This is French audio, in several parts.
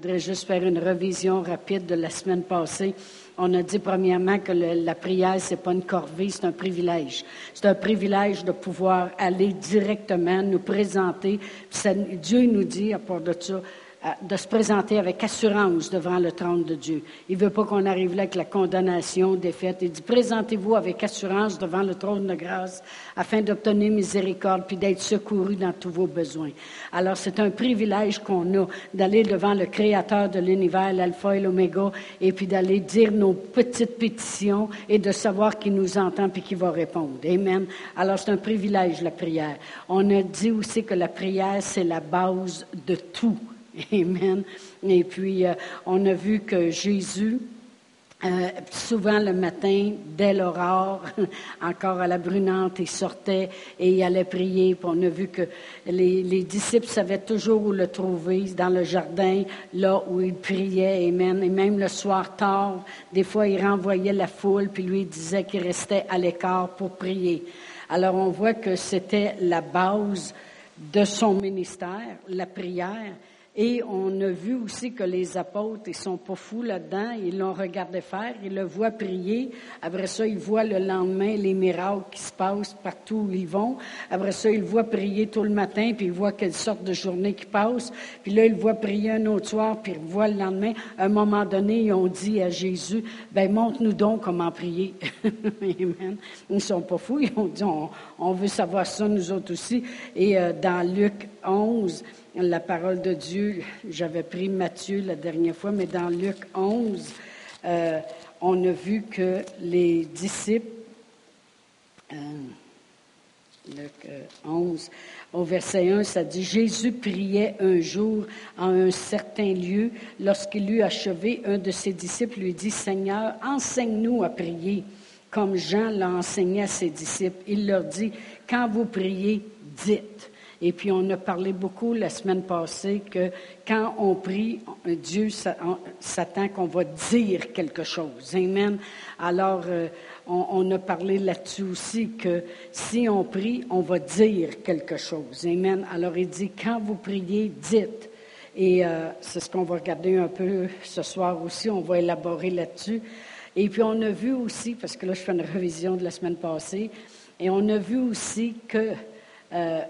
Voudrais juste faire une revision rapide de la semaine passée. On a dit premièrement que la prière, c'est pas une corvée, c'est un privilège. C'est un privilège de pouvoir aller directement nous présenter. Dieu nous dit, à part de ça, de se présenter avec assurance devant le trône de Dieu. Il ne veut pas qu'on arrive là avec la condamnation, défaite. Il dit, présentez-vous avec assurance devant le trône de grâce afin d'obtenir miséricorde puis d'être secouru dans tous vos besoins. Alors, c'est un privilège qu'on a d'aller devant le Créateur de l'univers, l'alpha et l'oméga, et puis d'aller dire nos petites pétitions et de savoir qu'il nous entend puis qu'il va répondre. Amen. Alors, c'est un privilège, la prière. On a dit aussi que la prière, c'est la base de tout. Amen. Et puis, euh, on a vu que Jésus, euh, souvent le matin, dès l'aurore, encore à la brunante, il sortait et il allait prier. Puis on a vu que les, les, disciples savaient toujours où le trouver, dans le jardin, là où il priait. Amen. Et même le soir tard, des fois, il renvoyait la foule, puis lui disait qu'il restait à l'écart pour prier. Alors on voit que c'était la base de son ministère, la prière. Et on a vu aussi que les apôtres, ils sont pas fous là-dedans. Ils l'ont regardé faire, ils le voient prier. Après ça, ils voient le lendemain les miracles qui se passent partout où ils vont. Après ça, ils voient prier tout le matin, puis ils voient quelle sorte de journée qui passe. Puis là, ils voient prier un autre soir, puis ils voient le lendemain. À un moment donné, ils ont dit à Jésus, ben montre-nous donc comment prier. Amen. Ils sont pas fous. Ils ont dit, on, veut savoir ça, nous autres aussi. Et euh, dans Luc 11, la parole de Dieu. J'avais pris Matthieu la dernière fois, mais dans Luc 11, euh, on a vu que les disciples, euh, Luc 11, euh, au verset 1, ça dit, Jésus priait un jour en un certain lieu. Lorsqu'il eut achevé, un de ses disciples lui dit, Seigneur, enseigne-nous à prier, comme Jean l'a enseigné à ses disciples. Il leur dit, quand vous priez, dites. Et puis, on a parlé beaucoup la semaine passée que quand on prie, Dieu s'attend qu'on va dire quelque chose. Amen. Alors, euh, on, a parlé là-dessus aussi que si on prie, on va dire quelque chose. Amen. Alors, il dit, quand vous priez, dites. Et euh, c'est ce qu'on va regarder un peu ce soir aussi. On va élaborer là-dessus. Et puis, on a vu aussi, parce que là, je fais une révision de la semaine passée, et on a vu aussi que euh,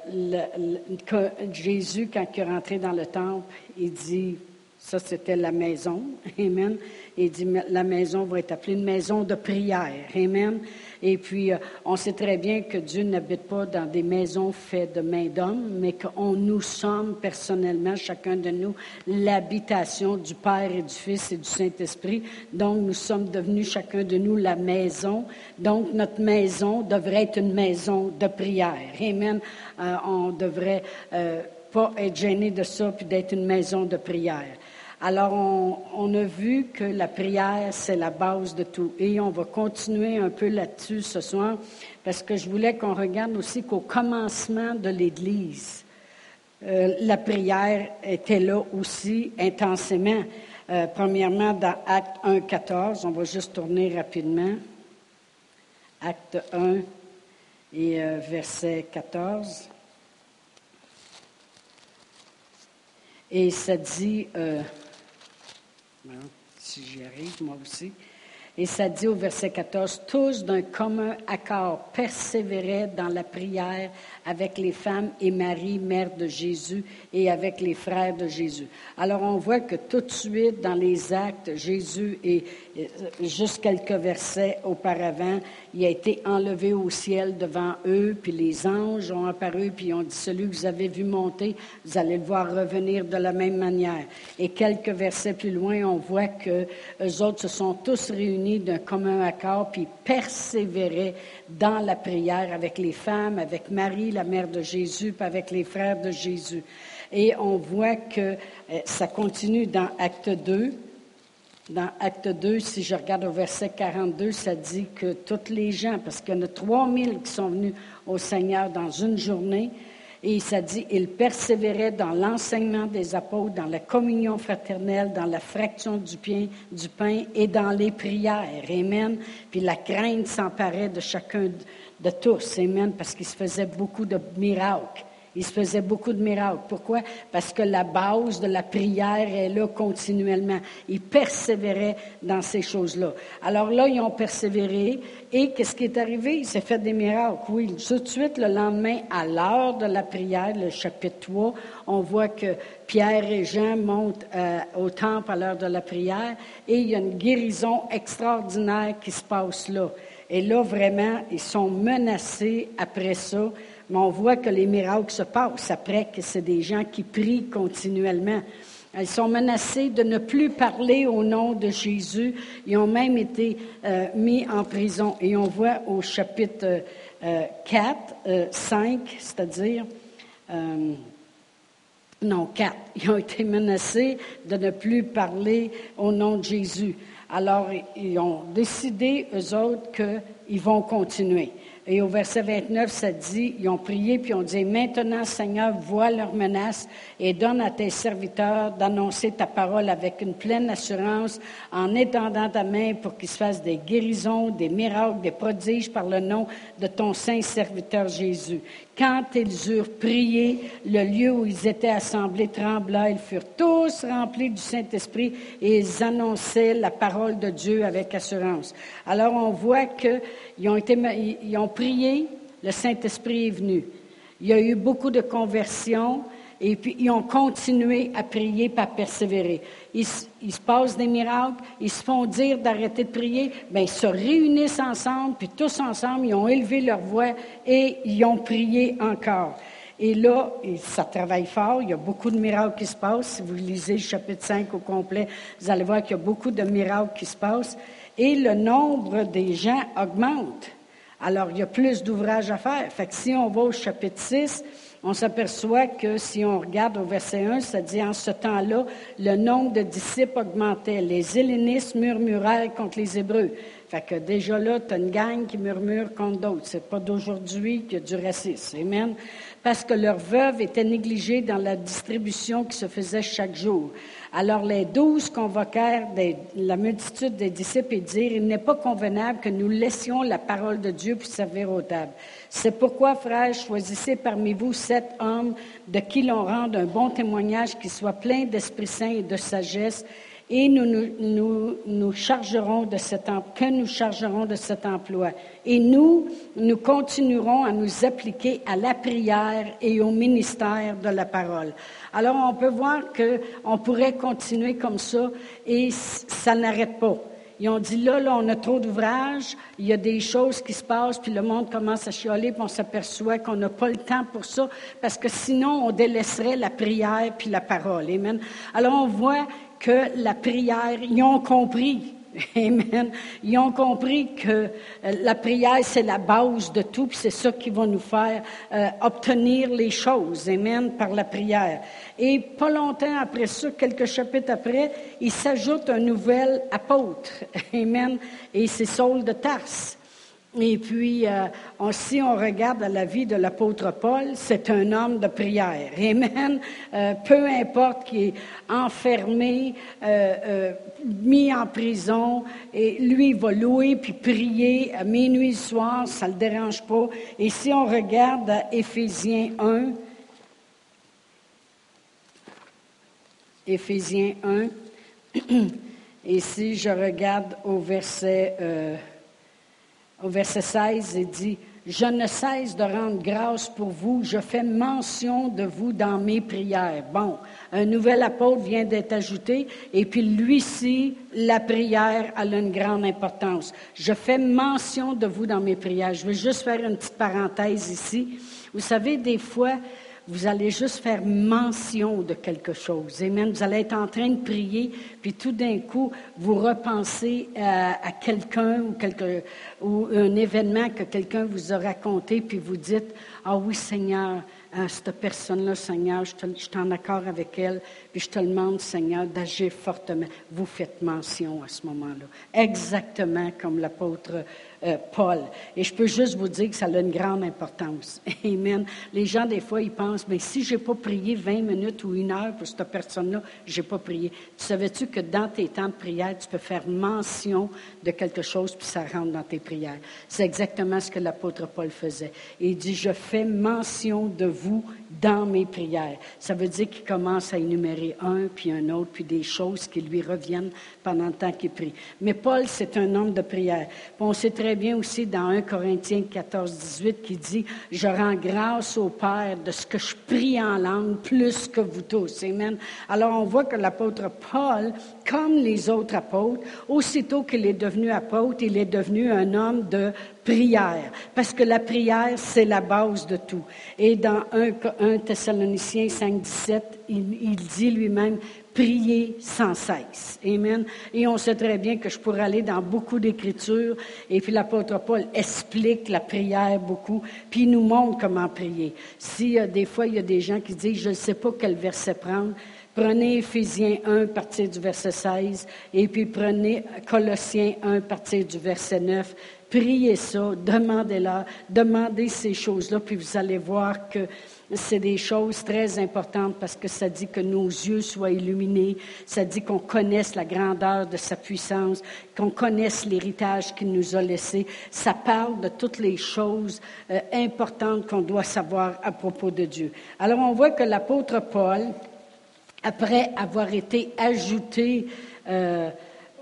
Jésus, quand il est rentré dans le temple, il dit, ça c'était la maison, Amen. Il dit, la maison va être appelée une maison de prière, Amen. Et puis, euh, on sait très bien que Dieu n'habite pas dans des maisons faites de main d'homme, mais qu'on nous sommes personnellement, chacun de nous, l'habitation du Père et du Fils et du Saint-Esprit. Donc, nous sommes devenus chacun de nous la maison. Donc, notre maison devrait être une maison de prière. Amen. Euh, on devrait euh, pas être gêné de ça, puis d'être une maison de prière. Alors, on, a vu que la prière, c'est la base de tout. Et on va continuer un peu là-dessus ce soir, parce que je voulais qu'on regarde aussi qu'au commencement de l'Église, euh, la prière était là aussi intensément. Euh, premièrement, dans Acte 1, 14, on va juste tourner rapidement. Acte 1 et euh, verset 14. Et ça dit, si j'y arrive, moi aussi. Et ça dit au verset 14, tous d'un commun accord persévéraient dans la prière avec les femmes et Marie, mère de Jésus, et avec les frères de Jésus. Alors on voit que tout de suite dans les actes, Jésus est, juste quelques versets auparavant, il a été enlevé au ciel devant eux, puis les anges ont apparu, puis ont dit, celui que vous avez vu monter, vous allez le voir revenir de la même manière. Et quelques versets plus loin, on voit que les autres se sont tous réunis d'un commun accord, puis persévérer dans la prière avec les femmes, avec Marie, la mère de Jésus, avec les frères de Jésus. Et on voit que euh, ça continue dans Acte 2. Dans Acte 2, si je regarde au verset 42, ça dit que toutes les gens, parce qu'il y en a 3000 qui sont venus au Seigneur dans une journée, et ça dit, il persévérait dans l'enseignement des apôtres, dans la communion fraternelle, dans la fraction du pain, du pain et dans les prières. Amen. Puis la crainte s'emparait de chacun de tous. Amen. Parce qu'il se faisait beaucoup de miracles. Il se faisait beaucoup de miracles. Pourquoi? Parce que la base de la prière est là continuellement. Ils persévéraient dans ces choses-là. Alors là, ils ont persévéré. Et qu'est-ce qui est arrivé? Il s'est fait des miracles. Oui, tout de suite, le lendemain, à l'heure de la prière, le chapitre 3, on voit que Pierre et Jean montent euh, au temple à l'heure de la prière et il y a une guérison extraordinaire qui se passe là. Et là, vraiment, ils sont menacés après ça, mais on voit que les miracles se passent après que c'est des gens qui prient continuellement. Ils sont menacés de ne plus parler au nom de Jésus. Ils ont même été euh, mis en prison. Et on voit au chapitre 4, euh, 5, c'est-à-dire non, quatre. Ils ont été menacés de ne plus parler au nom de Jésus. Alors, ils ont décidé, eux autres, qu'ils vont continuer. Et au verset 29, ça dit, ils ont prié, puis ont dit, maintenant, Seigneur, vois leurs menaces et donne à tes serviteurs d'annoncer ta parole avec une pleine assurance en étendant ta main pour qu'ils se fassent des guérisons, des miracles, des prodiges par le nom de ton saint serviteur Jésus. Quand ils eurent prié, le lieu où ils étaient assemblés trembla. Ils furent tous remplis du Saint-Esprit et ils annonçaient la parole de Dieu avec assurance. Alors on voit qu'ils ont, été, ont prié, le Saint-Esprit est venu. Il y a eu beaucoup de conversions et puis ils ont continué à prier, à persévérer. Ils, se passent des miracles, ils se font dire d'arrêter de prier, bien, ils se réunissent ensemble, puis tous ensemble, ils ont élevé leur voix et ils ont prié encore. Et là, ça travaille fort, il y a beaucoup de miracles qui se passent. Si vous lisez le chapitre 5 au complet, vous allez voir qu'il y a beaucoup de miracles qui se passent. Et le nombre des gens augmente. Alors, il y a plus d'ouvrages à faire. Fait que si on va au chapitre 6, on s'aperçoit que si on regarde au verset 1, ça dit en ce temps-là, le nombre de disciples augmentait. Les Hellénistes murmuraient contre les Hébreux. Fait que déjà là, tu as une gang qui murmure contre d'autres. C'est pas d'aujourd'hui qu'il y a du racisme. Amen. Parce que leurs veuves étaient négligées dans la distribution qui se faisait chaque jour. Alors les douze convoquèrent la multitude des disciples et dirent, il n'est pas convenable que nous laissions la parole de Dieu pour servir aux tables. C'est pourquoi, frères, choisissez parmi vous sept hommes de qui l'on rende un bon témoignage qui soit plein d'Esprit Saint et de sagesse et nous, nous, nous, chargerons de cet que nous chargerons de cet emploi. Et nous, nous continuerons à nous appliquer à la prière et au ministère de la parole. Alors, on peut voir qu'on pourrait continuer comme ça et ça n'arrête pas. Ils ont dit là, là, on a trop d'ouvrages, il y a des choses qui se passent, puis le monde commence à chialer, puis on s'aperçoit qu'on n'a pas le temps pour ça, parce que sinon, on délaisserait la prière puis la parole. Amen. Alors, on voit que la prière, ils ont compris. Amen. Ils ont compris que euh, la prière, c'est la base de tout, puis c'est ça qui va nous faire euh, obtenir les choses. Amen, par la prière. Et pas longtemps après ça, quelques chapitres après, il s'ajoute un nouvel apôtre. Amen. Et c'est Saul de Tarse. Et puis, euh, si on regarde la vie de l'apôtre Paul, c'est un homme de prière. Amen. Euh, peu importe qu'il est enfermé, euh, mis en prison, et lui, il va louer puis prier à minuit soir, ça ne le dérange pas. Et si on regarde Éphésiens 1, Éphésiens 1, et si je regarde au verset au verset 16, il dit, Je ne cesse de rendre grâce pour vous, je fais mention de vous dans mes prières. Bon, un nouvel apôtre vient d'être ajouté, et puis lui-ci, la prière a une grande importance. Je fais mention de vous dans mes prières. Je vais juste faire une petite parenthèse ici. Vous savez, des fois, vous allez juste faire mention de quelque chose. Amen. Vous allez être en train de prier, puis tout d'un coup, vous repensez à, quelqu'un ou, un événement que quelqu'un vous a raconté, puis vous dites, ah oui Seigneur, hein, cette personne-là, Seigneur, je, suis en accord avec elle, puis je te demande, Seigneur, d'agir fortement. Vous faites mention à ce moment-là. Exactement comme l'apôtre euh, Paul. Et je peux juste vous dire que ça a une grande importance. Amen. Les gens, des fois, ils pensent, mais si je n'ai pas prié 20 minutes ou une heure pour cette personne-là, je n'ai pas prié. Tu savais-tu que dans tes temps de prière, tu peux faire mention de quelque chose, puis ça rentre dans tes prières? C'est exactement ce que l'apôtre Paul faisait. il dit, je fais mention de vous dans mes prières. Ça veut dire qu'il commence à énumérer un, puis un autre, puis des choses qui lui reviennent pendant le temps qu'il prie. Mais Paul, c'est un homme de prière. on sait bien aussi dans 1 Corinthiens 14, 18 qui dit, je rends grâce au Père de ce que je prie en langue plus que vous tous. Amen. Alors on voit que l'apôtre Paul, comme les autres apôtres, aussitôt qu'il est devenu apôtre, il est devenu un homme de prière, parce que la prière, c'est la base de tout. Et dans 1, 1 Thessaloniciens 5, 17, il, dit lui-même, prier sans cesse. Amen. Et on sait très bien que je pourrais aller dans beaucoup d'écritures, et puis l'apôtre Paul explique la prière beaucoup, puis il nous montre comment prier. Si des fois, il y a des gens qui disent, je ne sais pas quel verset prendre, Prenez Éphésiens 1, partir du verset 16, et puis prenez Colossiens 1, partir du verset 9. Priez ça, demandez-la, demandez ces choses-là, puis vous allez voir que c'est des choses très importantes parce que ça dit que nos yeux soient illuminés, ça dit qu'on connaisse la grandeur de sa puissance, qu'on connaisse l'héritage qu'il nous a laissé. Ça parle de toutes les choses euh, importantes qu'on doit savoir à propos de Dieu. Alors on voit que l'apôtre Paul, après avoir été ajouté euh,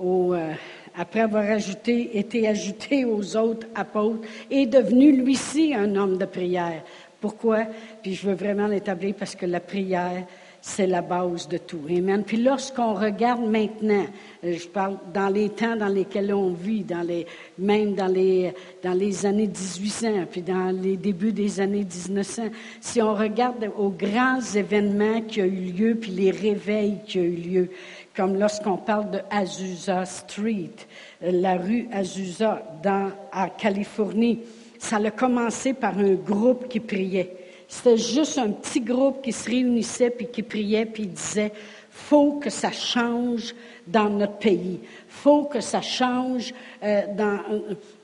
euh, après avoir ajouté, été ajouté aux autres apôtres, est devenu lui-ci un homme de prière. Pourquoi? Puis je veux vraiment l'établir parce que la prière, c'est la base de tout. Amen. Puis lorsqu'on regarde maintenant, euh, je parle dans les temps dans lesquels on vit, dans les, même dans les, dans les années 1800, puis dans les débuts des années 1900, si on regarde aux grands événements qui ont eu lieu, puis les réveils qui ont eu lieu, comme lorsqu'on parle de Azusa Street, euh, la rue Azusa dans, à Californie. Ça a commencé par un groupe qui priait. C'était juste un petit groupe qui se réunissait puis qui priait puis disait faut que ça change dans notre pays faut que ça change euh, dans,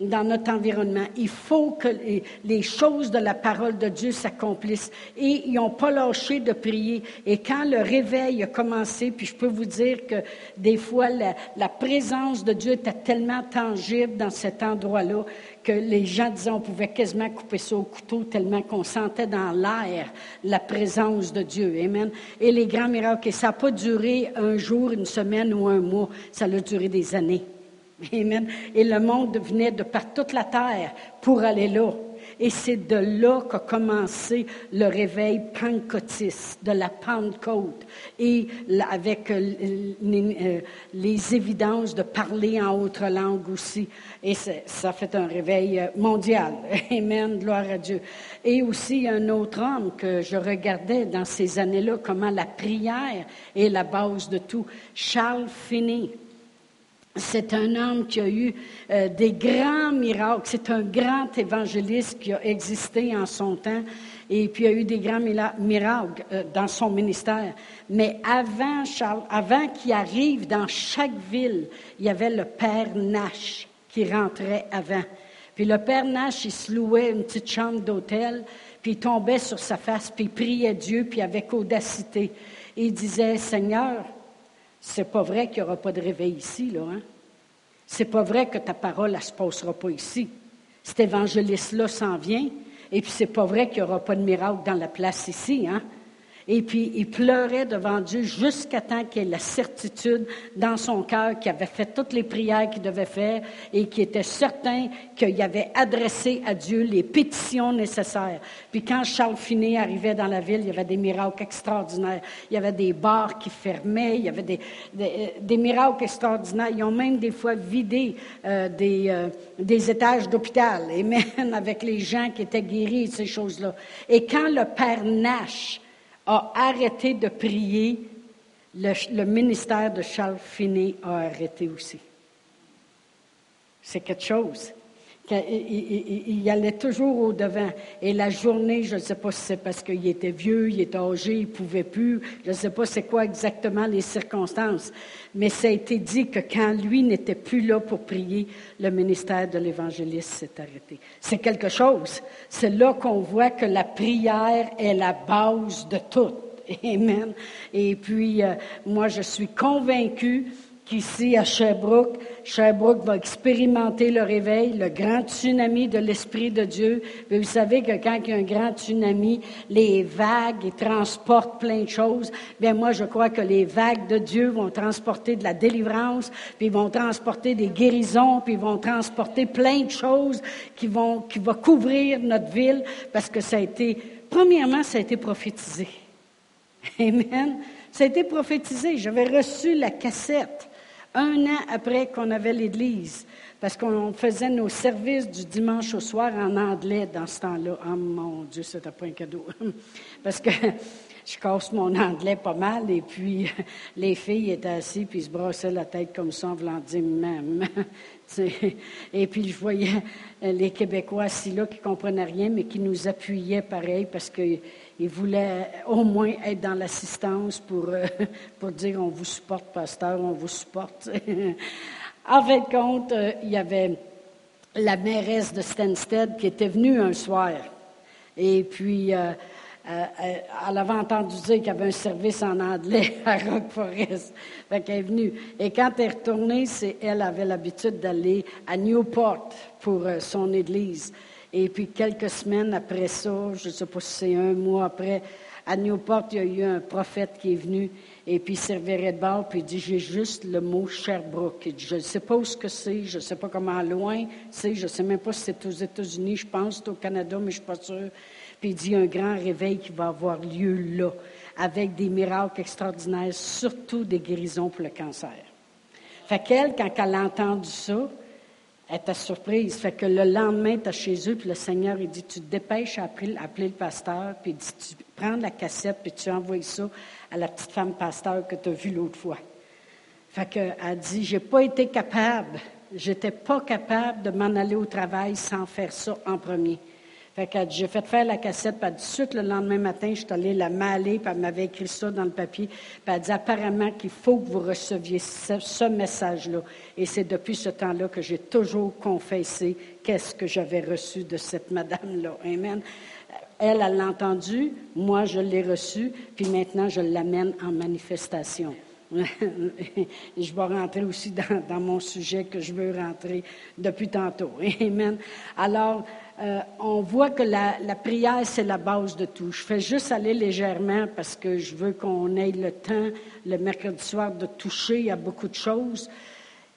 dans, notre environnement. Il faut que les, choses de la parole de Dieu s'accomplissent. Et ils n'ont pas lâché de prier. Et quand le réveil a commencé, puis je peux vous dire que des fois, la présence de Dieu était tellement tangible dans cet endroit-là que les gens disaient on pouvait quasiment couper ça au couteau tellement qu'on sentait dans l'air la présence de Dieu. Amen. Et les grands miracles, et ça n'a pas duré un jour, une semaine ou un mois, ça a duré des années. Amen. Et le monde venait de par toute la terre pour aller là. Et c'est de là qu'a commencé le réveil pentecôtiste, de la Pentecôte, et avec euh, euh, les évidences de parler en autre langue aussi. Et ça fait un réveil euh, mondial. Amen, gloire à Dieu. Et aussi un autre homme que je regardais dans ces années-là, comment la prière est la base de tout, Charles Finney. C'est un homme qui a eu euh, des grands miracles. C'est un grand évangéliste qui a existé en son temps et puis a eu des grands miracles euh, dans son ministère. Mais avant, Charles, avant qu'il arrive dans chaque ville, il y avait le Père Nash qui rentrait avant. Puis le Père Nash, il se louait une petite chambre d'hôtel, puis il tombait sur sa face, puis il priait Dieu, puis avec audacité. il disait, Seigneur, c'est pas vrai qu'il n'y aura pas de réveil ici, là. Hein? C'est pas vrai que ta parole, ne se passera pas ici. Cet évangéliste-là s'en vient, et puis c'est pas vrai qu'il n'y aura pas de miracle dans la place ici, hein? Et puis, il pleurait devant Dieu jusqu'à temps qu'il ait la certitude dans son cœur qu'il avait fait toutes les prières qu'il devait faire et qu'il était certain qu'il avait adressé à Dieu les pétitions nécessaires. Puis quand Charles Finet arrivait dans la ville, il y avait des miracles extraordinaires. Il y avait des bars qui fermaient, il y avait des, des, miracles extraordinaires. Ils ont même des fois vidé euh, des, euh, des étages d'hôpital, et même avec les gens qui étaient guéris, ces choses-là. Et quand le Père Nash a arrêté de prier, le, ministère de Charles Finney a arrêté aussi. C'est quelque chose. Il, allait toujours au-devant. Et la journée, je ne sais pas si c'est parce qu'il était vieux, il était âgé, il pouvait plus. Je ne sais pas c'est quoi exactement les circonstances. Mais ça a été dit que quand lui n'était plus là pour prier, le ministère de l'évangéliste s'est arrêté. C'est quelque chose. C'est là qu'on voit que la prière est la base de tout. Amen. Et puis, euh, moi, je suis convaincue qu'ici à Sherbrooke, Sherbrooke va expérimenter le réveil, le grand tsunami de l'Esprit de Dieu. Mais vous savez que quand il y a un grand tsunami, les vagues ils transportent plein de choses. Bien, moi, je crois que les vagues de Dieu vont transporter de la délivrance, puis vont transporter des guérisons, puis vont transporter plein de choses qui vont, qui vont couvrir notre ville, parce que ça a été, premièrement, ça a été prophétisé. Amen. Ça a été prophétisé. J'avais reçu la cassette un an après qu'on avait l'Église, parce qu'on faisait nos services du dimanche au soir en anglais dans ce temps-là. Oh mon Dieu, c'était pas un cadeau. parce que je casse mon anglais pas mal, et puis les filles étaient assises, puis se brassaient la tête comme ça en voulant dire même. et puis je voyais les Québécois assis là qui ne comprenaient rien, mais qui nous appuyaient pareil, parce que il voulait au moins être dans l'assistance pour, euh, pour dire on vous supporte, pasteur, on vous supporte. en fin de compte, euh, il y avait la mairesse de Stansted qui était venue un soir. Et puis, euh, elle avait entendu dire qu'il y avait un service en anglais à Rock Forest. Fait qu'elle est venue. Et quand elle est retournée, elle avait l'habitude d'aller à Newport pour son église. Et puis quelques semaines après ça, je ne sais pas si c'est un mois après, à Newport, il y a eu un prophète qui est venu et puis il servirait de bord, puis il dit, j'ai juste le mot Sherbrooke. Il dit, je ne sais pas où ce que c'est, je ne sais pas comment loin c'est, je ne sais même pas si c'est aux États-Unis, je pense c'est au Canada, mais je ne suis pas sûre. Puis il dit, un grand réveil qui va avoir lieu là, avec des miracles extraordinaires, surtout des guérisons pour le cancer. Fait qu'elle, quand elle a entendu ça, était surprise. Fait que le lendemain, tu es chez eux, puis le Seigneur, il dit, tu te dépêches à appeler, le pasteur, puis il dit, tu prends la cassette, puis tu envoies ça à la petite femme pasteur que tu as vue l'autre fois. Fait qu'elle dit, j'ai pas été capable, j'étais pas capable de m'en aller au travail sans faire ça en premier. J'ai fait faire la cassette, puis de suite, le lendemain matin, je suis allée la maler, puis elle m'avait écrit ça dans le papier. Puis elle dit apparemment qu'il faut que vous receviez ce, message-là. Et c'est depuis ce temps-là que j'ai toujours confessé qu'est-ce que j'avais reçu de cette madame-là. Amen. Elle, elle l'a entendu, moi, je l'ai reçu, puis maintenant, je l'amène en manifestation. je vais rentrer aussi dans, mon sujet que je veux rentrer depuis tantôt. Amen. Alors, euh, on voit que la, prière, c'est la base de tout. Je fais juste aller légèrement parce que je veux qu'on ait le temps, le mercredi soir, de toucher à beaucoup de choses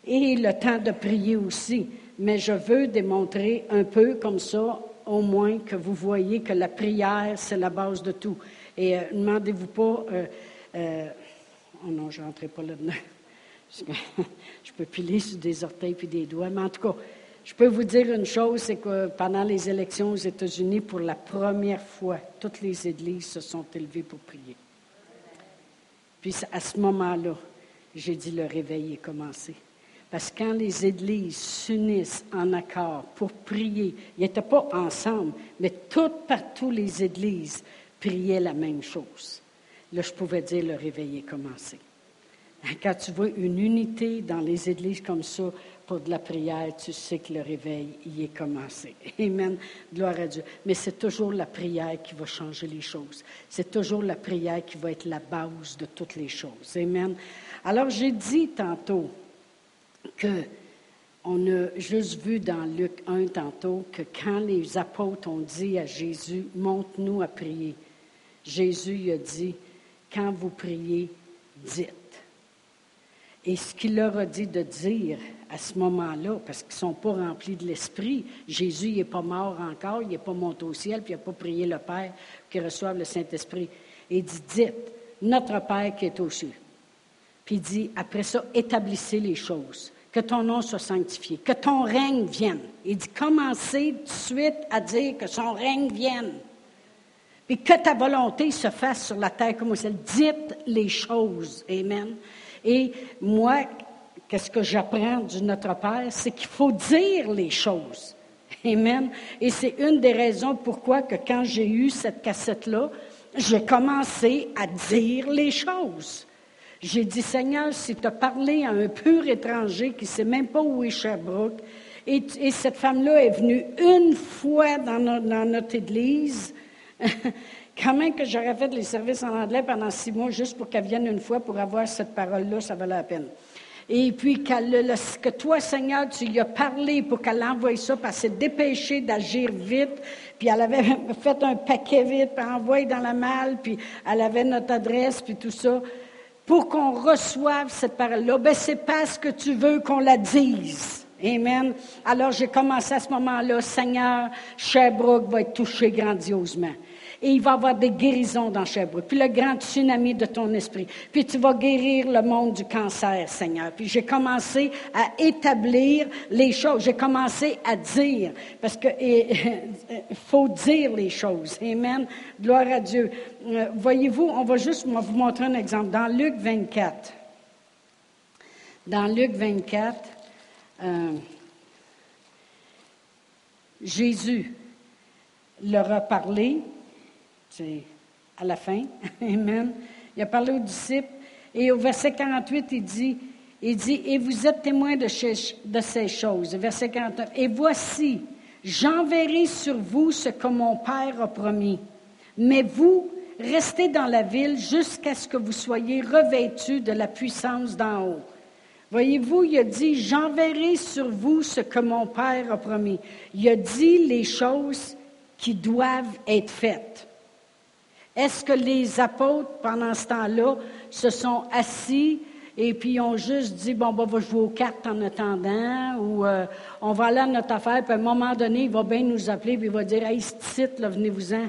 et le temps de prier aussi. Mais je veux démontrer un peu comme ça, au moins, que vous voyez que la prière, c'est la base de tout. Et euh, demandez-vous pas... Euh, oh non, je n'entrerai pas là-dedans. je peux piler sur des orteils puis des doigts, mais en tout cas, je peux vous dire une chose, c'est que pendant les élections aux États-Unis, pour la première fois, toutes les églises se sont élevées pour prier. Puis à ce moment-là, j'ai dit le réveil est commencé. Parce que quand les églises s'unissent en accord pour prier, ils n'étaient pas ensemble, mais toutes partout les églises priaient la même chose. Là, je pouvais dire le réveil est commencé. Quand tu vois une unité dans les églises comme ça, pour de la prière, tu sais que le réveil y est commencé. Amen. Gloire à Dieu. Mais c'est toujours la prière qui va changer les choses. C'est toujours la prière qui va être la base de toutes les choses. Amen. Alors, j'ai dit tantôt que on a juste vu dans Luc 1 tantôt que quand les apôtres ont dit à Jésus, montre-nous à prier, Jésus a dit, quand vous priez, dites. Et ce qu'il leur a dit de dire, à ce moment-là, parce qu'ils ne sont pas remplis de l'Esprit. Jésus n'est pas mort encore, il n'est pas monté au ciel, puis il n'a pas prié le Père qu'il reçoive le Saint-Esprit. Il dit, dites, notre Père qui est aux cieux. Puis il dit, après ça, établissez les choses, que ton nom soit sanctifié, que ton règne vienne. Il dit, commencez tout de suite à dire que son règne vienne. Puis que ta volonté se fasse sur la terre comme au ciel. Dites les choses. Amen. Et moi, qu'est-ce que j'apprends du Notre Père, c'est qu'il faut dire les choses. Amen. Et c'est une des raisons pourquoi que quand j'ai eu cette cassette-là, j'ai commencé à dire les choses. J'ai dit, Seigneur, si tu as parlé à un pur étranger qui ne sait même pas où est Sherbrooke, et, cette femme-là est venue une fois dans notre église, quand même que j'aurais fait les services en anglais pendant six mois juste pour qu'elle vienne une fois pour avoir cette parole-là, ça valait la peine. Et puis que toi, Seigneur, tu lui as parlé pour qu'elle envoie ça, parce qu'elle s'est dépêchée d'agir vite, puis elle avait fait un paquet vite, puis envoyé dans la malle, puis elle avait notre adresse, puis tout ça, pour qu'on reçoive cette parole-là. Ben, c'est parce que tu veux qu'on la dise. Amen. Alors j'ai commencé à ce moment-là, Seigneur, Sherbrooke va être touché grandiosement et il va y avoir des guérisons dans Sherbrooke. Puis le grand tsunami de ton esprit. Puis tu vas guérir le monde du cancer, Seigneur. Puis j'ai commencé à établir les choses. J'ai commencé à dire, parce que il faut dire les choses. Amen. Gloire à Dieu. Euh, voyez-vous, on va juste vous montrer un exemple. Dans Luc 24, dans Luc 24, euh, Jésus leur a parlé c'est à la fin. Amen. Il a parlé aux disciples. Et au verset 48, il dit, il dit, et vous êtes témoins de, de ces choses. Verset 49. Et voici, j'enverrai sur vous ce que mon Père a promis. Mais vous, restez dans la ville jusqu'à ce que vous soyez revêtus de la puissance d'en haut. Voyez-vous, il a dit, j'enverrai sur vous ce que mon Père a promis. Il a dit les choses qui doivent être faites. Est-ce que les apôtres, pendant ce temps-là, se sont assis et puis ont juste dit, bon, on va jouer aux cartes en attendant, ou euh, on va aller à notre affaire, puis à un moment donné, il va bien nous appeler, puis il va dire, hey, ce titre, venez-vous-en.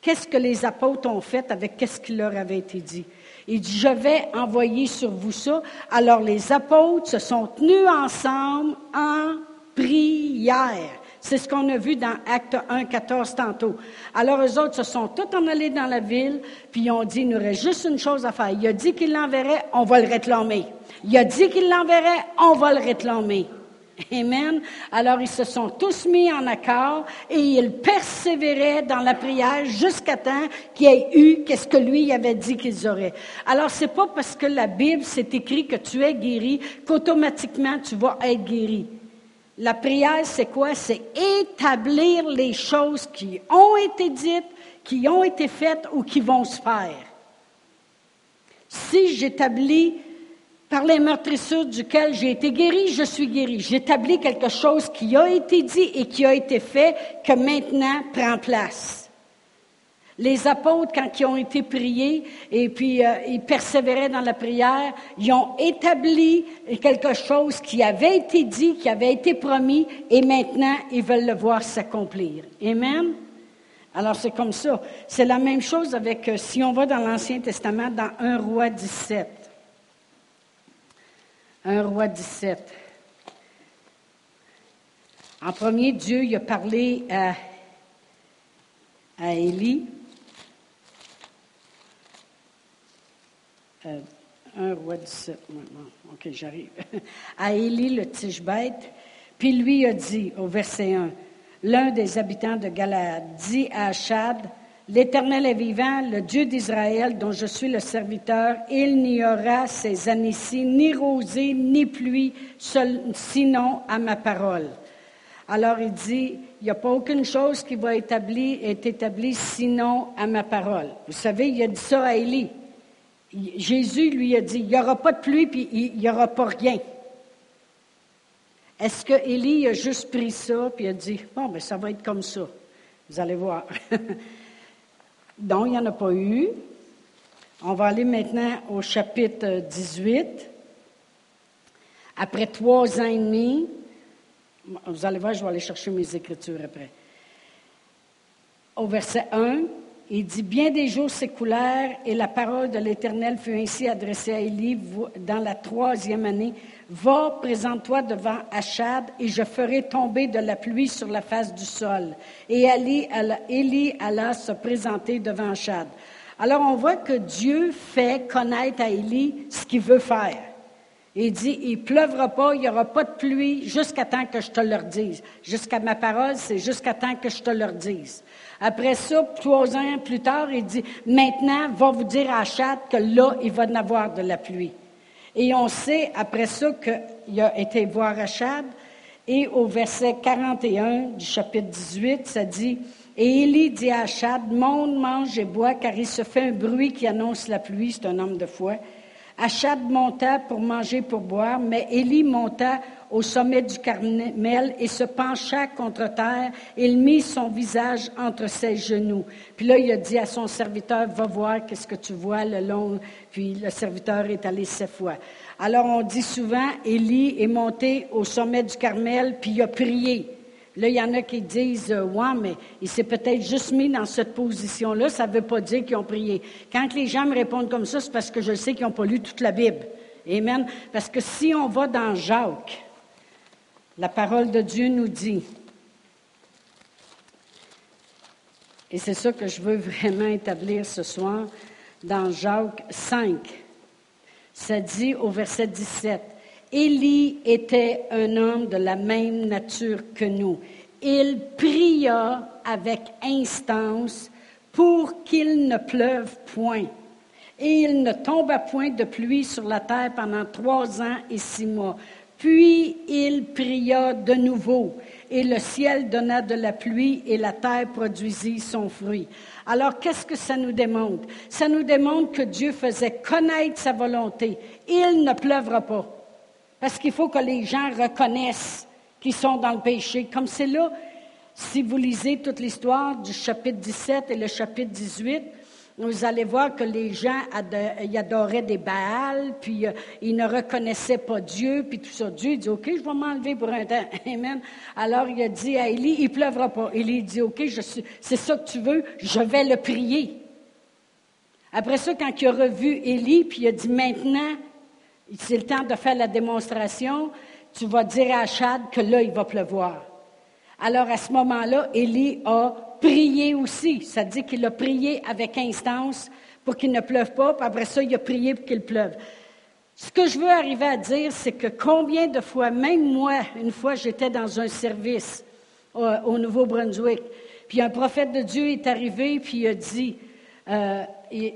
Qu'est-ce que les apôtres ont fait avec qu'est-ce qui leur avait été dit? Il dit, je vais envoyer sur vous ça. Alors les apôtres se sont tenus ensemble en prière. C'est ce qu'on a vu dans Acte 1, 14 tantôt. Alors, eux autres se sont tous en allés dans la ville, puis ils ont dit, il nous reste juste une chose à faire. Il a dit qu'il l'enverrait, on va le réclamer. Il a dit qu'il l'enverrait, on va le réclamer. Amen. Alors, ils se sont tous mis en accord et ils persévéraient dans la prière jusqu'à temps qu'il y ait eu qu'est-ce que lui avait dit qu'ils auraient. Alors, c'est pas parce que la Bible s'est écrit que tu es guéri qu'automatiquement tu vas être guéri. La prière, c'est quoi? C'est établir les choses qui ont été dites, qui ont été faites ou qui vont se faire. Si j'établis par les meurtrissures duquel j'ai été guéri, je suis guéri. J'établis quelque chose qui a été dit et qui a été fait que maintenant prend place. Les apôtres, quand ils ont été priés et puis euh, ils persévéraient dans la prière, ils ont établi quelque chose qui avait été dit, qui avait été promis, et maintenant ils veulent le voir s'accomplir. Amen? Alors c'est comme ça. C'est la même chose avec, euh, si on va dans l'Ancien Testament, dans 1 roi 17. 1 roi 17. En premier, Dieu a parlé à, à Élie. Euh, roi 17 maintenant. OK, j'arrive. à Élie le Tishbête. Puis lui a dit, au verset 1, l'un des habitants de Galaad dit à Achad, L'Éternel est vivant, le Dieu d'Israël, dont je suis le serviteur. Il n'y aura ces années-ci ni rosée ni pluie, sinon à ma parole. Alors il dit, il n'y a pas aucune chose qui va être établie sinon à ma parole. Vous savez, il a dit ça à Élie. Jésus lui a dit, il n'y aura pas de pluie, puis il n'y aura pas rien. Est-ce que Élie a juste pris ça, puis a dit, bon, ben ça va être comme ça. Vous allez voir. Donc, il n'y en a pas eu. On va aller maintenant au chapitre 18. Après trois ans et demi, vous allez voir, je vais aller chercher mes écritures après. Au verset 1, il dit, bien des jours s'écoulèrent et la parole de l'Éternel fut ainsi adressée à Élie dans la troisième année. Va, présente-toi devant Achad et je ferai tomber de la pluie sur la face du sol. Et Élie alla se présenter devant Achad. Alors on voit que Dieu fait connaître à Élie ce qu'il veut faire. Il dit, il pleuvra pas, il n'y aura pas de pluie jusqu'à temps que je te le dise. Jusqu'à ma parole, c'est jusqu'à temps que je te le dise. Après ça, trois ans plus tard, il dit, maintenant, va vous dire à Achad que là, il va en avoir de la pluie. Et on sait, après ça, qu'il a été voir Achad. Et au verset 41 du chapitre 18, ça dit, et Élie dit à Achad, monte, mange et bois, car il se fait un bruit qui annonce la pluie. C'est un homme de foi. Achad monta pour manger, pour boire, mais Élie monta au sommet du Carmel et se pencha contre terre. Il mit son visage entre ses genoux. Puis là, il a dit à son serviteur, va voir qu'est-ce que tu vois le long. Puis le serviteur est allé sept fois. Alors on dit souvent, Élie est monté au sommet du Carmel, puis il a prié. Là, il y en a qui disent, ouais, mais il s'est peut-être juste mis dans cette position-là. Ça ne veut pas dire qu'ils ont prié. Quand les gens me répondent comme ça, c'est parce que je sais qu'ils n'ont pas lu toute la Bible. Amen. Parce que si on va dans Jacques, la parole de Dieu nous dit, et c'est ça que je veux vraiment établir ce soir, dans Jacques 5, ça dit au verset 17, Élie était un homme de la même nature que nous. Il pria avec instance pour qu'il ne pleuve point. Et il ne tomba point de pluie sur la terre pendant trois ans et six mois. Puis il pria de nouveau, et le ciel donna de la pluie, et la terre produisit son fruit. Alors, qu'est-ce que ça nous démontre? Ça nous démontre que Dieu faisait connaître sa volonté. Il ne pleuvra pas. Parce qu'il faut que les gens reconnaissent qu'ils sont dans le péché. Comme c'est là, si vous lisez toute l'histoire du chapitre 17 et le chapitre 18, vous allez voir que les gens adoraient des Baals, puis euh, ils ne reconnaissaient pas Dieu, puis tout ça. Dieu dit, OK, je vais m'enlever pour un temps. Amen. Alors il a dit à Élie, il pleuvra pas. Élie dit, OK, c'est ça que tu veux, je vais le prier. Après ça, quand il a revu Élie, puis il a dit, maintenant, c'est le temps de faire la démonstration, tu vas dire à Chad que là, il va pleuvoir. Alors à ce moment-là, Élie a prié aussi. Ça dit qu'il a prié avec instance pour qu'il ne pleuve pas, puis après ça, il a prié pour qu'il pleuve. Ce que je veux arriver à dire, c'est que combien de fois, même moi, une fois, j'étais dans un service au, Nouveau-Brunswick, puis un prophète de Dieu est arrivé, puis il a dit, euh,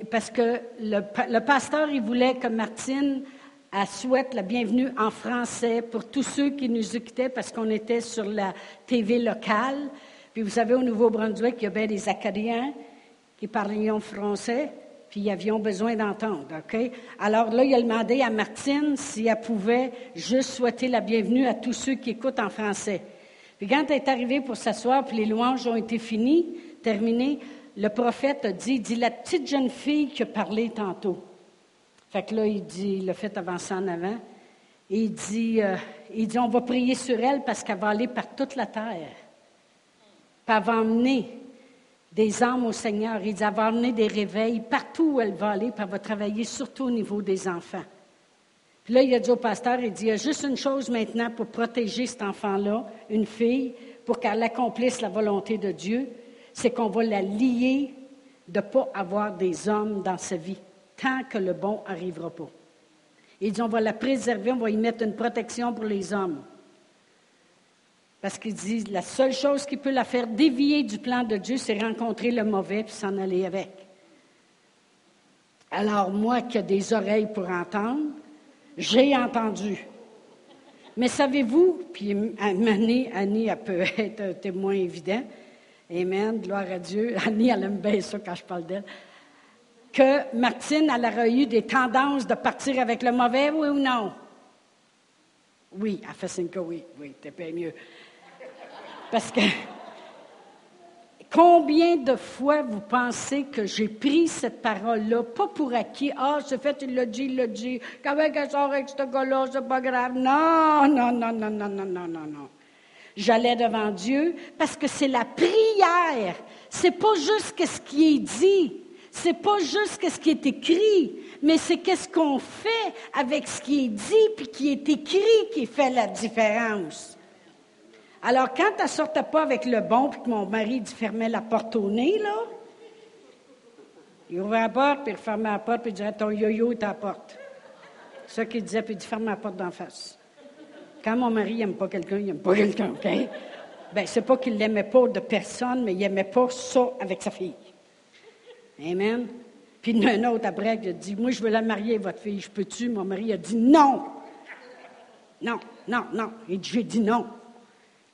parce que le pasteur, il voulait que Martine elle souhaite la bienvenue en français pour tous ceux qui nous écoutaient parce qu'on était sur la TV locale. Puis vous savez, au Nouveau-Brunswick, il y avait des Acadiens qui parlaient français, puis ils avions besoin d'entendre? Alors là, il a demandé à Martine si elle pouvait juste souhaiter la bienvenue à tous ceux qui écoutent en français. Puis quand elle est arrivée pour s'asseoir, puis les louanges ont été finies, terminées, le prophète a dit, dit la petite jeune fille qui a parlé tantôt. Fait que là, il dit, il l'a fait avancer en avant. Et il dit, euh, il dit, on va prier sur elle parce qu'elle va aller par toute la terre. Puis elle va emmener des âmes au Seigneur. Il dit, elle va emmener des réveils partout où elle va aller, puis elle va travailler surtout au niveau des enfants. Puis là, il a dit au pasteur, il dit, il y a juste une chose maintenant pour protéger cet enfant-là, une fille, pour qu'elle accomplisse la volonté de Dieu, c'est qu'on va la lier de ne pas avoir des hommes dans sa vie tant que le bon n'arrivera pas. Il dit, on va la préserver, on va y mettre une protection pour les hommes. Parce qu'il dit, la seule chose qui peut la faire dévier du plan de Dieu, c'est rencontrer le mauvais puis s'en aller avec. Alors moi qui ai des oreilles pour entendre, j'ai entendu. Mais savez-vous, puis Annie, Annie, elle peut être un témoin évident. Amen, gloire à Dieu. Annie, elle aime bien ça quand je parle d'elle que Martine, elle aurait eu des tendances de partir avec le mauvais, oui ou non? Oui, elle fait cinq oui, oui, t'es bien mieux. Parce que combien de fois vous pensez que j'ai pris cette parole-là, pas pour acquis, ah, c'est fait, il l'a dit, il l'a dit, qu'avec un sort avec ce gars-là, c'est pas grave. Non, non, non, non, non, non, non, non, non. J'allais devant Dieu parce que c'est la prière. C'est pas juste ce qui est dit c'est pas juste ce qui est écrit, mais c'est qu'est-ce qu'on fait avec ce qui est dit puis qui est écrit qui fait la différence. Alors, quand elle sortait pas avec le bon puis que mon mari fermait la porte au nez, là, il ouvrait la porte, puis il fermait la porte, puis il disait Ton yo-yo est à la porte. C'est ça qu'il disait, puis il dit, ferme la porte d'en face. Quand mon mari n'aime pas quelqu'un, il n'aime pas quelqu'un, OK? Ben, c'est pas qu'il l'aimait pas de personne, mais il n'aimait pas ça avec sa fille. Amen. Puis un autre après qui a dit, moi, je veux la marier, votre fille, je peux-tu? Mon mari a dit, non. Non, non, non. Dit, j'ai dit non.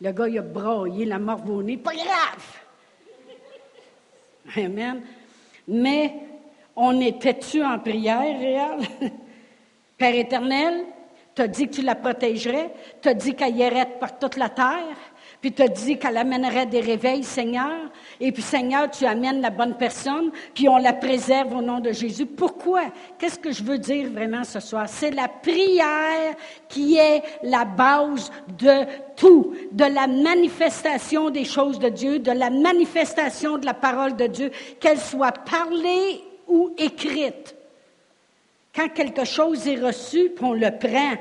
Le gars, il a braillé, la morvonnée, pas grave. Amen. Mais on était-tu en prière, réel? Père éternel, tu as dit que tu la protégerais, tu as dit qu'elle irait par toute la terre, puis tu as dit qu'elle amènerait des réveils, Seigneur. Et puis, Seigneur, tu amènes la bonne personne, puis on la préserve au nom de Jésus. Pourquoi? Qu'est-ce que je veux dire vraiment ce soir? C'est la prière qui est la base de tout, de la manifestation des choses de Dieu, de la manifestation de la parole de Dieu, qu'elle soit parlée ou écrite. Quand quelque chose est reçu, puis on le prend,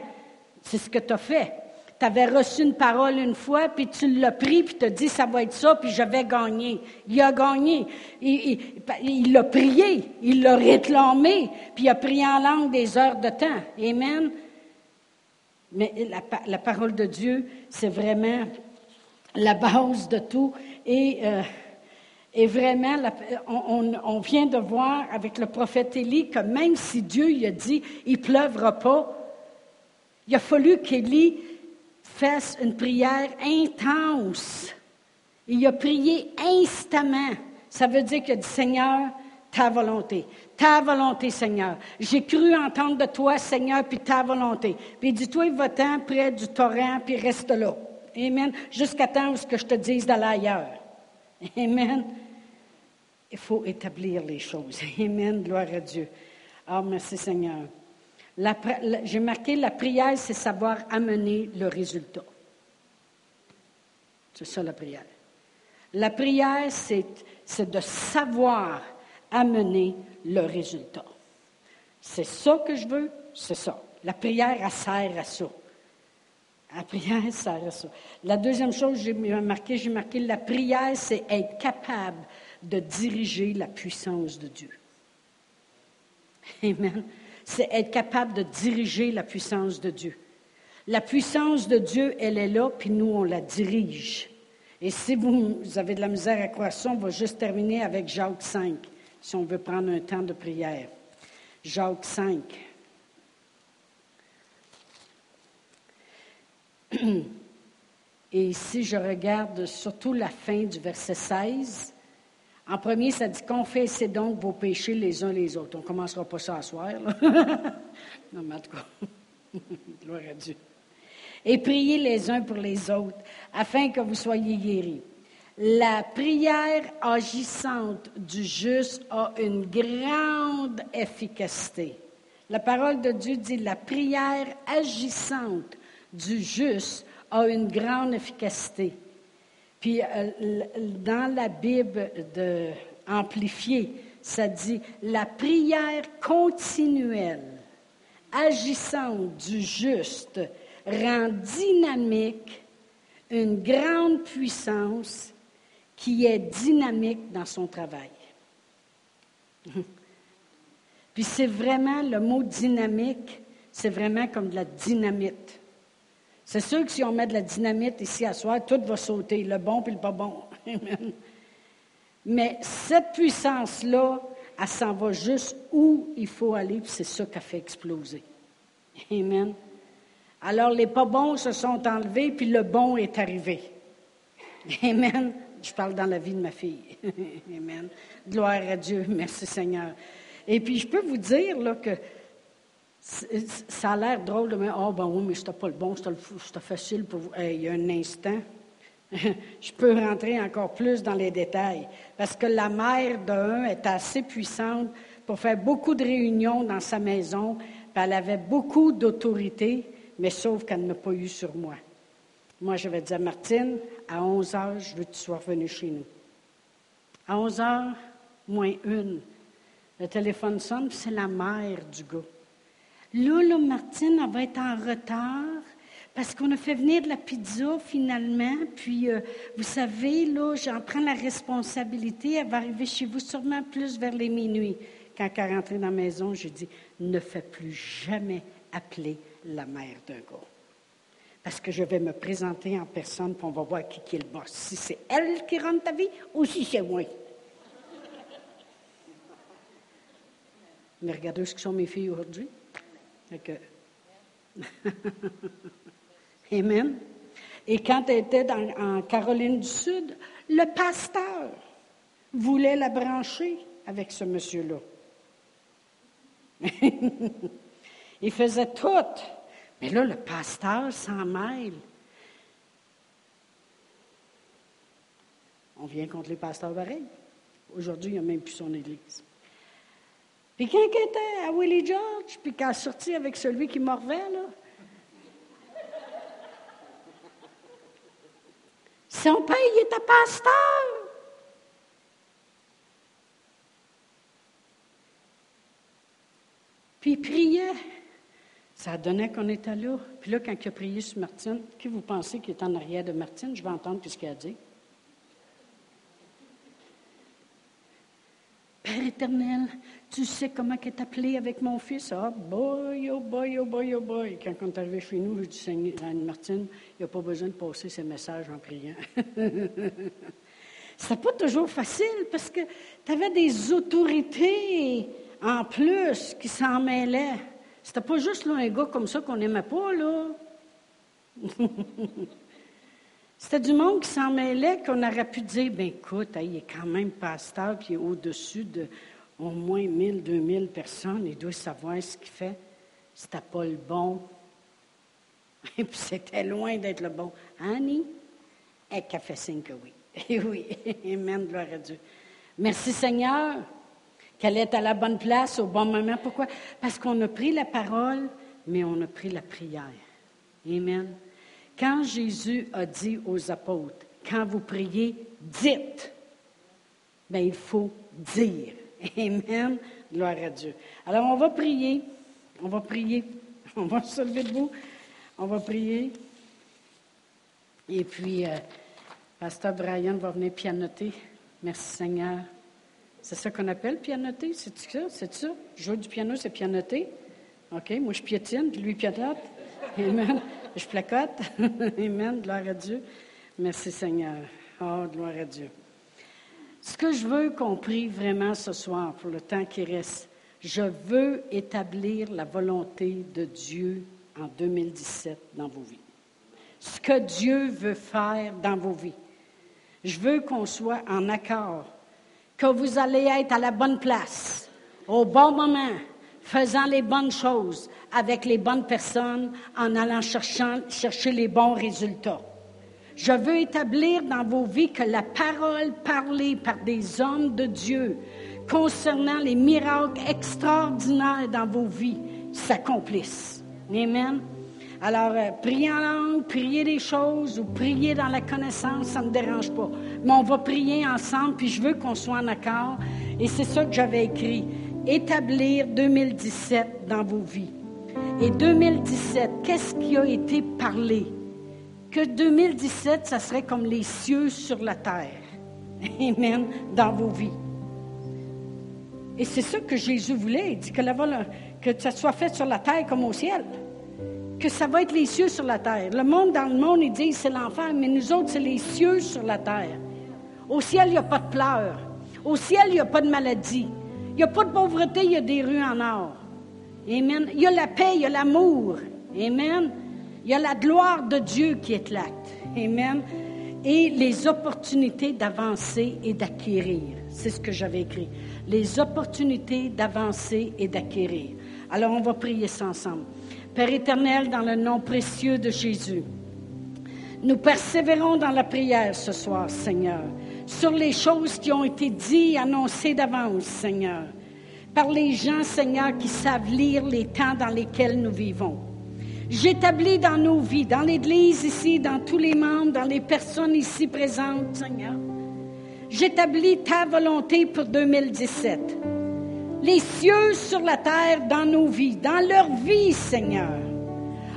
c'est ce que tu as fait tu avais reçu une parole une fois, puis tu l'as pris, puis tu as dit, ça va être ça, puis je vais gagner. Il a gagné. Il l'a prié, il l'a réclamé, puis il a prié en langue des heures de temps. Amen. Mais la, parole de Dieu, c'est vraiment la base de tout. Et, euh, vraiment, on, vient de voir avec le prophète Élie que même si Dieu lui a dit, il pleuvra pas, il a fallu qu'Élie fasse une prière intense. Il a prié instamment. Ça veut dire a dit, Seigneur, ta volonté. Ta volonté, Seigneur. J'ai cru entendre de toi, Seigneur, puis ta volonté. Puis il dit, toi, va-t'en près du torrent, puis reste là. Amen. Jusqu'à temps où ce que je te dise d'aller ailleurs. Amen. Il faut établir les choses. Amen. Gloire à Dieu. Ah, merci, Seigneur. J'ai marqué la prière, c'est savoir amener le résultat. C'est ça la prière. La prière, c'est de savoir amener le résultat. C'est ça que je veux, c'est ça. La prière, elle sert à ça. La prière sert à ça. La deuxième chose, j'ai marqué, j'ai marqué, la prière, c'est être capable de diriger la puissance de Dieu. Amen c'est être capable de diriger la puissance de Dieu. La puissance de Dieu, elle est là, puis nous, on la dirige. Et si vous, avez de la misère à croire ça, on va juste terminer avec Jacques 5, si on veut prendre un temps de prière. Jacques 5. Et ici, je regarde surtout la fin du verset 16. En premier, ça dit confessez donc vos péchés les uns les autres. On ne commencera pas ça à soir. non, mais en tout cas, gloire à Dieu. Et priez les uns pour les autres, afin que vous soyez guéris. La prière agissante du juste a une grande efficacité. La parole de Dieu dit la prière agissante du juste a une grande efficacité. Puis euh, dans la Bible de amplifiée, ça dit la prière continuelle, agissante du juste, rend dynamique une grande puissance qui est dynamique dans son travail. Puis c'est vraiment le mot dynamique, c'est vraiment comme de la dynamite. C'est sûr que si on met de la dynamite ici à soir, tout va sauter, le bon et le pas bon. Mais cette puissance-là, elle s'en va juste où il faut aller, puis c'est ça qui a fait exploser. Amen. Alors, les pas bons se sont enlevés, puis le bon est arrivé. Amen. Je parle dans la vie de ma fille. Amen. Gloire à Dieu. Merci Seigneur. Et puis, je peux vous dire que ça a l'air drôle de me dire, oh, ben oui, mais c'était pas le bon, c'était facile pour vous. il y a un instant, je peux rentrer encore plus dans les détails. Parce que la mère d'un est assez puissante pour faire beaucoup de réunions dans sa maison. elle avait beaucoup d'autorité, mais sauf qu'elle n'a pas eu sur moi. Moi, je vais dire, Martine, à 11 heures, je veux que tu sois revenue chez nous. À 11 heures, moins une. Le téléphone sonne, c'est la mère du gars. Là, Martine, elle va être en retard parce qu'on a fait venir de la pizza finalement. Puis, euh, vous savez, là, j'en prends la responsabilité. Elle va arriver chez vous sûrement plus vers les minuit. Quand elle est dans la maison, j'ai dit ne fais plus jamais appeler la mère d'un gars. Parce que je vais me présenter en personne, puis on va voir qui, qui est le boss. Si c'est elle qui rentre ta vie ou si c'est moi. Mais regardez ce que sont mes filles aujourd'hui. Amen. Et quand elle était en Caroline du Sud, le pasteur voulait la brancher avec ce monsieur-là. Il faisait tout. Mais là, le pasteur s'en mêle. On vient contre les pasteurs pareil. Aujourd'hui, il n'y a même plus son église. Puis quand il était à Willie George, puis quand a sorti avec celui qui morvait, là, son père, il était pasteur. Puis il priait. Ça donnait qu'on était là. Puis là, quand il a prié sur Martine, qui vous pensez qui est en arrière de Martine? Je vais entendre ce qu'il a dit. Tu sais comment est appelé avec mon fils? Ah, boy, oh boy, oh boy, oh boy. Quand on est arrivé chez nous, je dis à Martine, il n'y a pas besoin de passer ses messages en priant. C'était pas toujours facile parce que tu avais des autorités en plus qui s'en mêlaient. C'était pas juste un gars comme ça qu'on n'aimait pas, là. C'était du monde qui s'en mêlait, qu'on aurait pu dire, ben écoute, il est quand même pasteur, puis il est au-dessus de au moins 1000, 2000 personnes, il doit savoir ce qu'il fait. C'était pas le bon. Et puis c'était loin d'être le bon. Annie, elle a fait signe que oui. Et oui, Amen, gloire à Dieu. Merci Seigneur qu'elle est à la bonne place au bon moment. Pourquoi? Parce qu'on a pris la parole, mais on a pris la prière. Amen. Quand Jésus a dit aux apôtres, quand vous priez, dites, bien, il faut dire. Amen. Gloire à Dieu. Alors, on va prier. On va prier. On va se lever debout. On va prier. Et puis, euh, Pasteur Brian va venir pianoter. Merci Seigneur. C'est ça qu'on appelle pianoter? C'est ça? C'est ça? Jouer du piano, c'est pianoter? OK, moi je piétine, puis lui pianote. Amen. Je placote. Amen. Gloire à Dieu. Merci Seigneur. Oh, gloire à Dieu. Ce que je veux qu'on prie vraiment ce soir, pour le temps qui reste, je veux établir la volonté de Dieu en 2017 dans vos vies. Ce que Dieu veut faire dans vos vies. Je veux qu'on soit en accord, que vous allez être à la bonne place, au bon moment, faisant les bonnes choses, avec les bonnes personnes, en allant chercher les bons résultats. Je veux établir dans vos vies que la parole parlée par des hommes de Dieu concernant les miracles extraordinaires dans vos vies s'accomplissent. Amen. Alors, euh, priez en langue, priez des choses ou priez dans la connaissance, ça ne me dérange pas. Mais on va prier ensemble, puis je veux qu'on soit en accord. Et c'est ça que j'avais écrit. Établir 2017 dans vos vies. Et 2017, qu'est-ce qui a été parlé? Que 2017, ça serait comme les cieux sur la terre. Amen. Dans vos vies. Et c'est ça que Jésus voulait. Il dit que, ça soit fait sur la terre comme au ciel. Que ça va être les cieux sur la terre. Le monde dans le monde, il dit c'est l'enfer, mais nous autres, c'est les cieux sur la terre. Au ciel, il n'y a pas de pleurs. Au ciel, il n'y a pas de maladie. Il n'y a pas de pauvreté, il y a des rues en or. Amen. Il y a la paix, il y a l'amour. Amen. Il y a la gloire de Dieu qui éclate. Amen. Et les opportunités d'avancer et d'acquérir. C'est ce que j'avais écrit. Les opportunités d'avancer et d'acquérir. Alors on va prier ça ensemble. Père éternel, dans le nom précieux de Jésus, nous persévérons dans la prière ce soir, Seigneur, sur les choses qui ont été dites, annoncées d'avance, Seigneur, par les gens, Seigneur, qui savent lire les temps dans lesquels nous vivons. J'établis dans nos vies, dans l'Église ici, dans tous les membres, dans les personnes ici présentes, Seigneur. J'établis ta volonté pour 2017. Les cieux sur la terre dans nos vies, dans leur vie, Seigneur.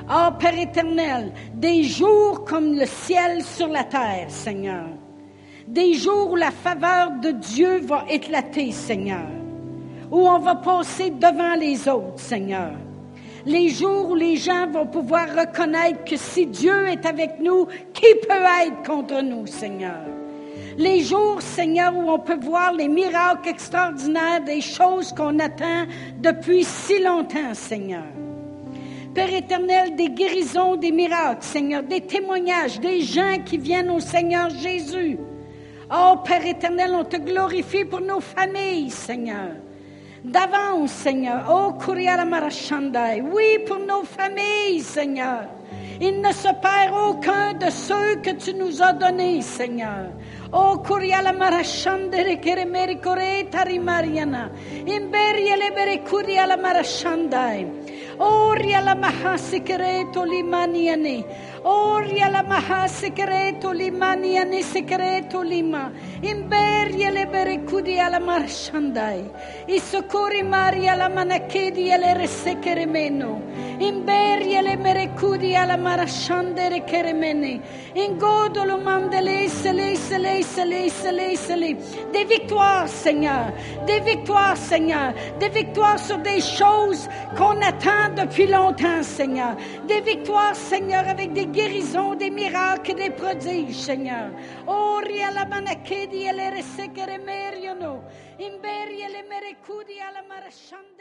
Oh Père éternel, des jours comme le ciel sur la terre, Seigneur. Des jours où la faveur de Dieu va éclater, Seigneur. Où on va passer devant les autres, Seigneur Les jours où les gens vont pouvoir reconnaître que si Dieu est avec nous, qui peut être contre nous, Seigneur? Les jours, Seigneur, où on peut voir les miracles extraordinaires, des choses qu'on attend depuis si longtemps, Seigneur. Père éternel, des guérisons, des miracles, Seigneur, des témoignages, des gens qui viennent au Seigneur Jésus. Oh Père éternel, on te glorifie pour nos familles, Seigneur. D'avance, Seigneur. Oh Marachandai. Oui, pour nos familles, Seigneur. Il ne se perd aucun de ceux que tu nous as donnés, Seigneur. Oh Kuriala Marashandere Keremeri Kore Tarimariana. Imberiele Bere Kuriala Marashandai. Oria la maha secreto limaniane. Oria la maha secreto limaniane secreto lima. Imberia le berecudi alla marshandai. I soccori maria la manachedi e le resecere meno. Imberia le merecudi alla marashandere keremene. Ingodolo mandele sele sele sele sele sele. Des victoires, Seigneur. Des victoires, Seigneur. Des victoires sur des choses qu'on attend depuis longtemps, Seigneur. Des victoires, Seigneur, avec des guérisons, des miracles, des prodiges, Seigneur. Oh, la manakedi e le resekere meriono. Imberi e le merecudi alla marashanda.